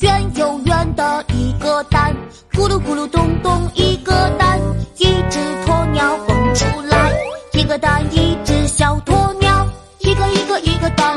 圆又圆的一个蛋，咕噜咕噜咚咚一个蛋，一只鸵鸟蹦出来，一个蛋一只小鸵鸟，一个一个一个蛋，